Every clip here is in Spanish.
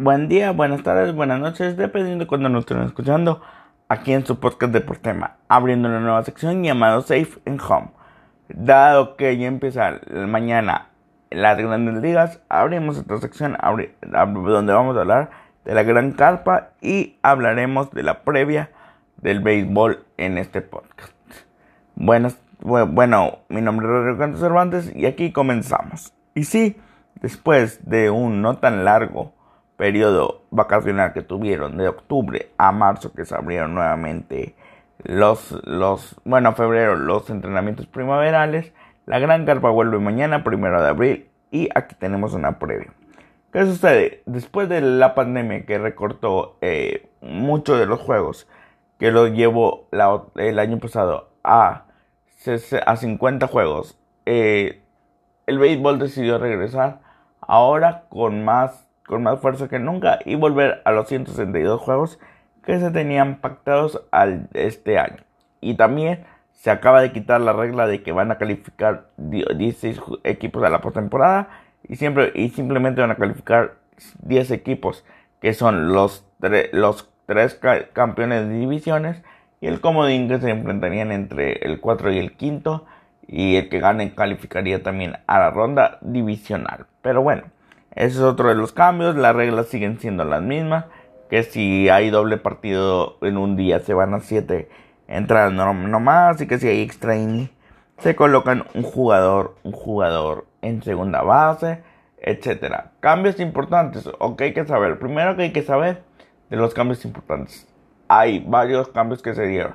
buen día, buenas tardes, buenas noches, dependiendo de cuando nos estén escuchando, aquí en su podcast de abriendo una nueva sección llamada Safe and Home. Dado que ya empieza mañana las grandes ligas, abrimos esta sección donde vamos a hablar de la gran carpa y hablaremos de la previa del béisbol en este podcast. Buenas, bueno, mi nombre es Rodrigo Cervantes y aquí comenzamos. Y sí, después de un no tan largo periodo vacacional que tuvieron de octubre a marzo que se abrieron nuevamente los, los, bueno, febrero los entrenamientos primaverales, la gran carpa vuelve mañana, primero de abril, y aquí tenemos una previa. ¿Qué sucede? Después de la pandemia que recortó eh, muchos de los juegos, que los llevó el año pasado a, a 50 juegos, eh, el béisbol decidió regresar ahora con más, con más fuerza que nunca y volver a los 162 juegos que se tenían pactados al, este año. Y también se acaba de quitar la regla de que van a calificar 16 equipos a la postemporada y, y simplemente van a calificar 10 equipos que son los, los 3 campeones de divisiones y el comodín que se enfrentarían entre el 4 y el 5 y el que gane calificaría también a la ronda divisional. Pero bueno, ese es otro de los cambios, las reglas siguen siendo las mismas, que si hay doble partido en un día se van a 7 entradas no, no, más y que si hay extra se colocan un jugador, un jugador en segunda base, etcétera. Cambios importantes, o que hay que saber. Primero que hay que saber de los cambios importantes. Hay varios cambios que se dieron.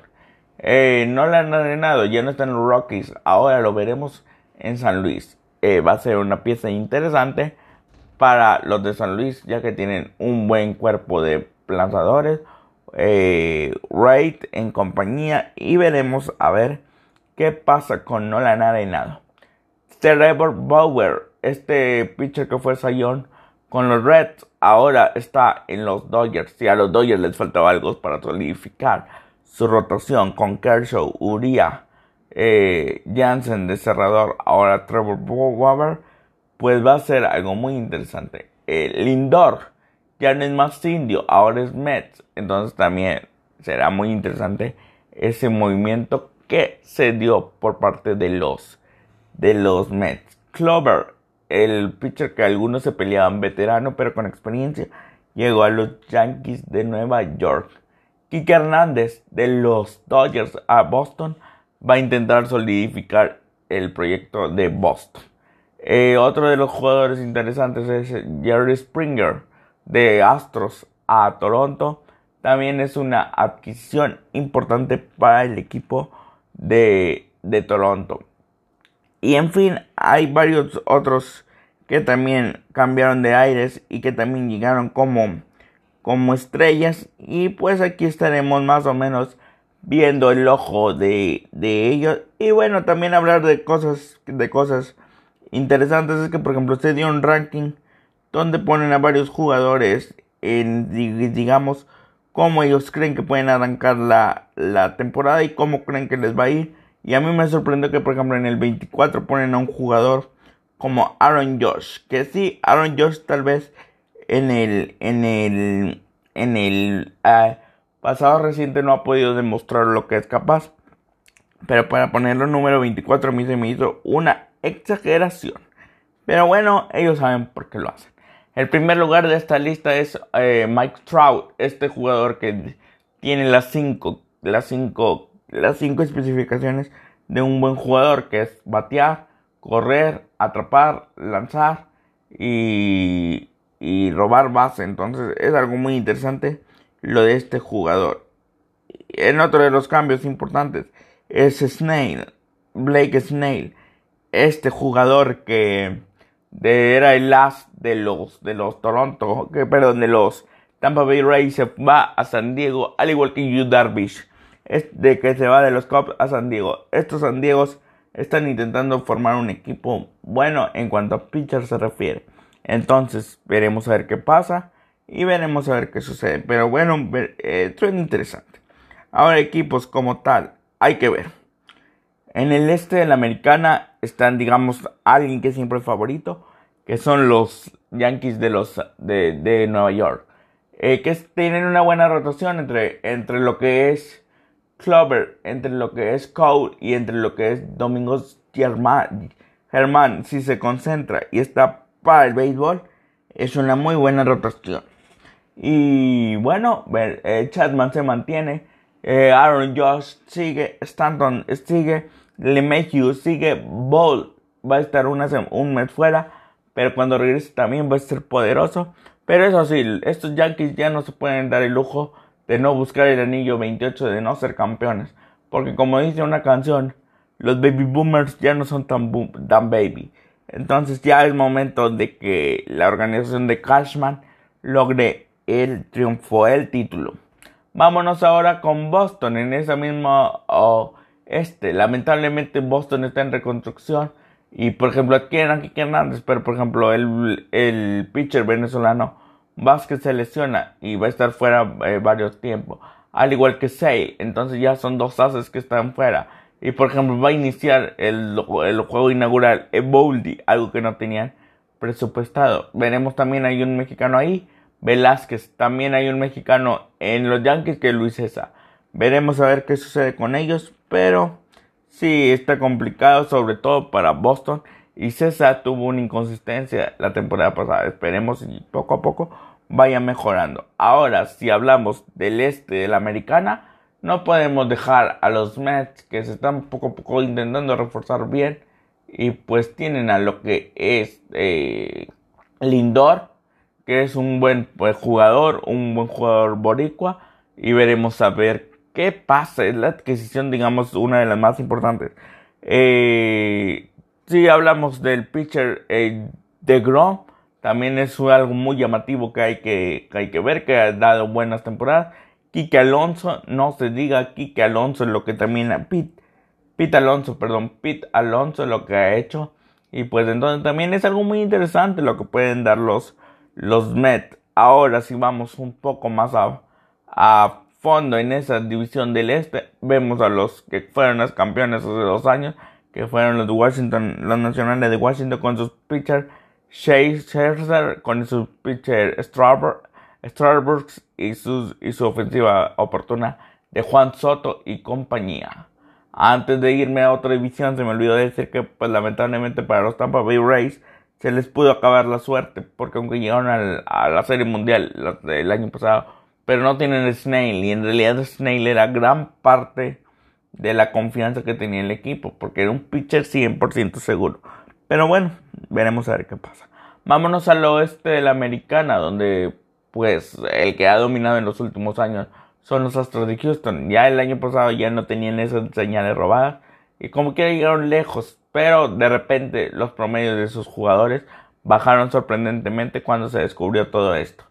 Eh, no le han arenado, ya no está en los Rockies. Ahora lo veremos en San Luis. Eh, va a ser una pieza interesante para los de San Luis, ya que tienen un buen cuerpo de lanzadores. Eh, Raid en compañía. Y veremos a ver qué pasa con Nolan Arenado. Trevor Bauer, este pitcher que fue Sayón con los Reds, ahora está en los Dodgers. Y a los Dodgers les faltaba algo para solidificar su rotación con Kershaw, Uria, eh, Jansen de cerrador, ahora Trevor Bauer, pues va a ser algo muy interesante. El Lindor ya no es más indio, ahora es Mets. Entonces también será muy interesante ese movimiento que se dio por parte de los, de los Mets. Clover, el pitcher que algunos se peleaban veterano pero con experiencia, llegó a los Yankees de Nueva York. Kike Hernández de los Dodgers a Boston va a intentar solidificar el proyecto de Boston. Eh, otro de los jugadores interesantes es Jerry Springer de Astros a Toronto. También es una adquisición importante para el equipo de, de Toronto. Y en fin, hay varios otros que también cambiaron de aires y que también llegaron como como estrellas y pues aquí estaremos más o menos viendo el ojo de, de ellos y bueno también hablar de cosas de cosas interesantes es que por ejemplo se dio un ranking donde ponen a varios jugadores en digamos cómo ellos creen que pueden arrancar la, la temporada y cómo creen que les va a ir y a mí me sorprendió que por ejemplo en el 24 ponen a un jugador como Aaron Josh que sí Aaron Josh tal vez en el, en el, en el ah, pasado reciente no ha podido demostrar lo que es capaz. Pero para ponerlo número 24 a mí se me hizo una exageración. Pero bueno, ellos saben por qué lo hacen. El primer lugar de esta lista es eh, Mike Trout, este jugador que tiene las 5 las cinco, las cinco especificaciones de un buen jugador, que es batear, correr, atrapar, lanzar y, y robar base. Entonces es algo muy interesante lo de este jugador. En otro de los cambios importantes es Snail, Blake Snail, este jugador que era el as de los de los Toronto, que perdón, de los Tampa Bay Rays se va a San Diego, al igual que Yu Darvish, de que se va de los Cubs a San Diego. Estos San Diegos están intentando formar un equipo bueno en cuanto a pitcher se refiere. Entonces veremos a ver qué pasa y veremos a ver qué sucede. Pero bueno, eh, interesante. Ahora equipos como tal, hay que ver. En el este de la americana están, digamos, alguien que siempre es favorito, que son los Yankees de, los, de, de Nueva York. Eh, que tienen una buena rotación entre, entre lo que es Clover, entre lo que es Cole y entre lo que es Domingos Germán. Si se concentra y está para el béisbol, es una muy buena rotación. Y bueno, eh, se mantiene, eh, Aaron Josh sigue, Stanton sigue, LeMahieu sigue, Ball va a estar una, un mes fuera, pero cuando regrese también va a ser poderoso. Pero eso sí, estos Yankees ya no se pueden dar el lujo de no buscar el anillo 28, de no ser campeones. Porque como dice una canción, los baby boomers ya no son tan, tan baby. Entonces ya es momento de que la organización de Cashman logre el triunfo, el título. Vámonos ahora con Boston en esa misma oh, este. Lamentablemente Boston está en reconstrucción y por ejemplo adquieren a Kike Hernández, pero por ejemplo el, el pitcher venezolano Vázquez se lesiona y va a estar fuera eh, varios tiempos. Al igual que Say, entonces ya son dos ases que están fuera. Y por ejemplo va a iniciar el, el juego inaugural Eboldi, algo que no tenían presupuestado. Veremos también hay un mexicano ahí. Velázquez, también hay un mexicano en los Yankees que es Luis César. Veremos a ver qué sucede con ellos, pero Sí, está complicado, sobre todo para Boston. Y César tuvo una inconsistencia la temporada pasada. Esperemos y poco a poco vaya mejorando. Ahora, si hablamos del este de la americana, no podemos dejar a los Mets que se están poco a poco intentando reforzar bien. Y pues tienen a lo que es eh, Lindor, que es un buen pues, jugador, un buen jugador boricua. Y veremos a ver ¿Qué pasa? Es la adquisición, digamos, una de las más importantes. Eh, si hablamos del pitcher eh, de Grom, también es algo muy llamativo que hay que, hay que ver, que ha dado buenas temporadas. Kike Alonso, no se diga Kike Alonso lo que termina, Pete, Pete Alonso, perdón, Pete Alonso lo que ha hecho. Y pues entonces también es algo muy interesante lo que pueden dar los, los Met. Ahora si vamos un poco más a, a fondo en esa división del este, vemos a los que fueron los campeones hace dos años, que fueron los de Washington, los nacionales de Washington con sus pitchers Shea Scherzer, con sus pitcher Starbucks y, y su ofensiva oportuna de Juan Soto y compañía. Antes de irme a otra división, se me olvidó decir que, pues lamentablemente para los Tampa Bay Rays, se les pudo acabar la suerte, porque aunque llegaron a la Serie Mundial el año pasado, pero no tienen Snail. Y en realidad Snail era gran parte de la confianza que tenía el equipo, porque era un pitcher 100% seguro. Pero bueno, veremos a ver qué pasa. Vámonos al oeste de la americana, donde pues el que ha dominado en los últimos años son los Astros de Houston. Ya el año pasado ya no tenían esas señales robadas y como que llegaron lejos, pero de repente los promedios de sus jugadores bajaron sorprendentemente cuando se descubrió todo esto.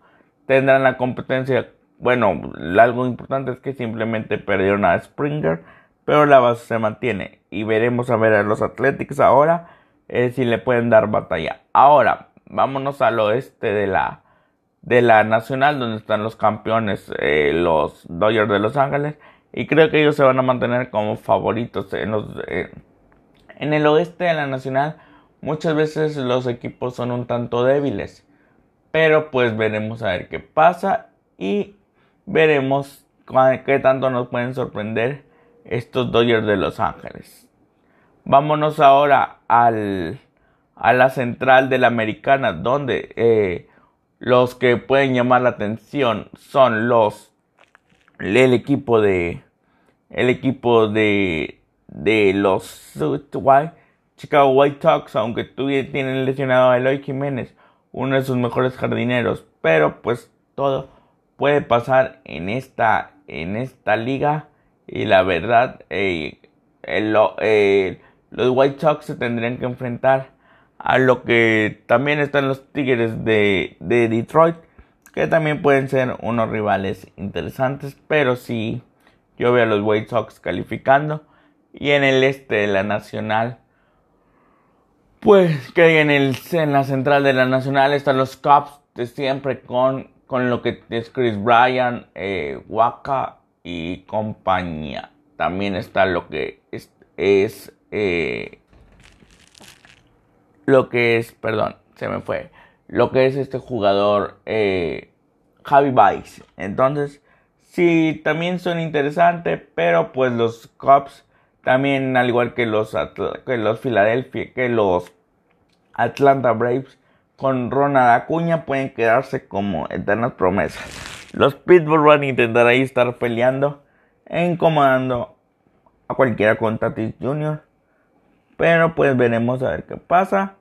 Tendrán la competencia bueno, algo importante es que simplemente perdieron a Springer, pero la base se mantiene. Y veremos a ver a los Athletics ahora eh, si le pueden dar batalla. Ahora, vámonos al oeste de la, de la Nacional, donde están los campeones, eh, los Dodgers de Los Ángeles. Y creo que ellos se van a mantener como favoritos en, los, eh, en el oeste de la Nacional. Muchas veces los equipos son un tanto débiles. Pero pues veremos a ver qué pasa. Y veremos qué tanto nos pueden sorprender estos Dodgers de Los Ángeles. Vámonos ahora al, a la central de la americana, donde eh, los que pueden llamar la atención son los el equipo de el equipo de de los Chicago White Sox, aunque tienen lesionado a Eloy Jiménez, uno de sus mejores jardineros, pero pues todo puede pasar en esta, en esta liga. Y la verdad, eh, los White Sox se tendrían que enfrentar a lo que también están los Tigres de, de Detroit, que también pueden ser unos rivales interesantes, pero sí, yo veo a los White Sox calificando. Y en el este de la Nacional, pues que en, el, en la central de la Nacional están los Cubs de siempre con con lo que es Chris Bryan, eh, Waka y compañía. También está lo que es, es eh, lo que es, perdón, se me fue. Lo que es este jugador eh, Javi Baez. Entonces, sí, también son interesantes, pero pues los Cubs también, al igual que los, que los Philadelphia, que los Atlanta Braves, con Ronald Acuña pueden quedarse como eternas promesas. Los Pittsburgh van a intentar ahí estar peleando, incomodando a cualquiera con Tatis Jr. Pero pues veremos a ver qué pasa.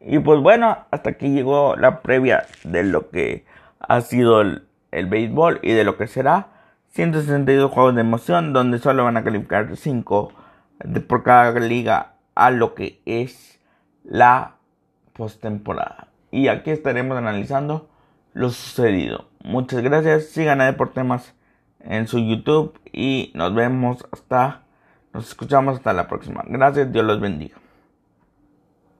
Y pues bueno, hasta aquí llegó la previa de lo que ha sido el, el béisbol y de lo que será 162 juegos de emoción donde solo van a calificar 5 por cada liga a lo que es la postemporada. Y aquí estaremos analizando lo sucedido. Muchas gracias. Sigan a Deportemas en su YouTube y nos vemos hasta, nos escuchamos hasta la próxima. Gracias, Dios los bendiga.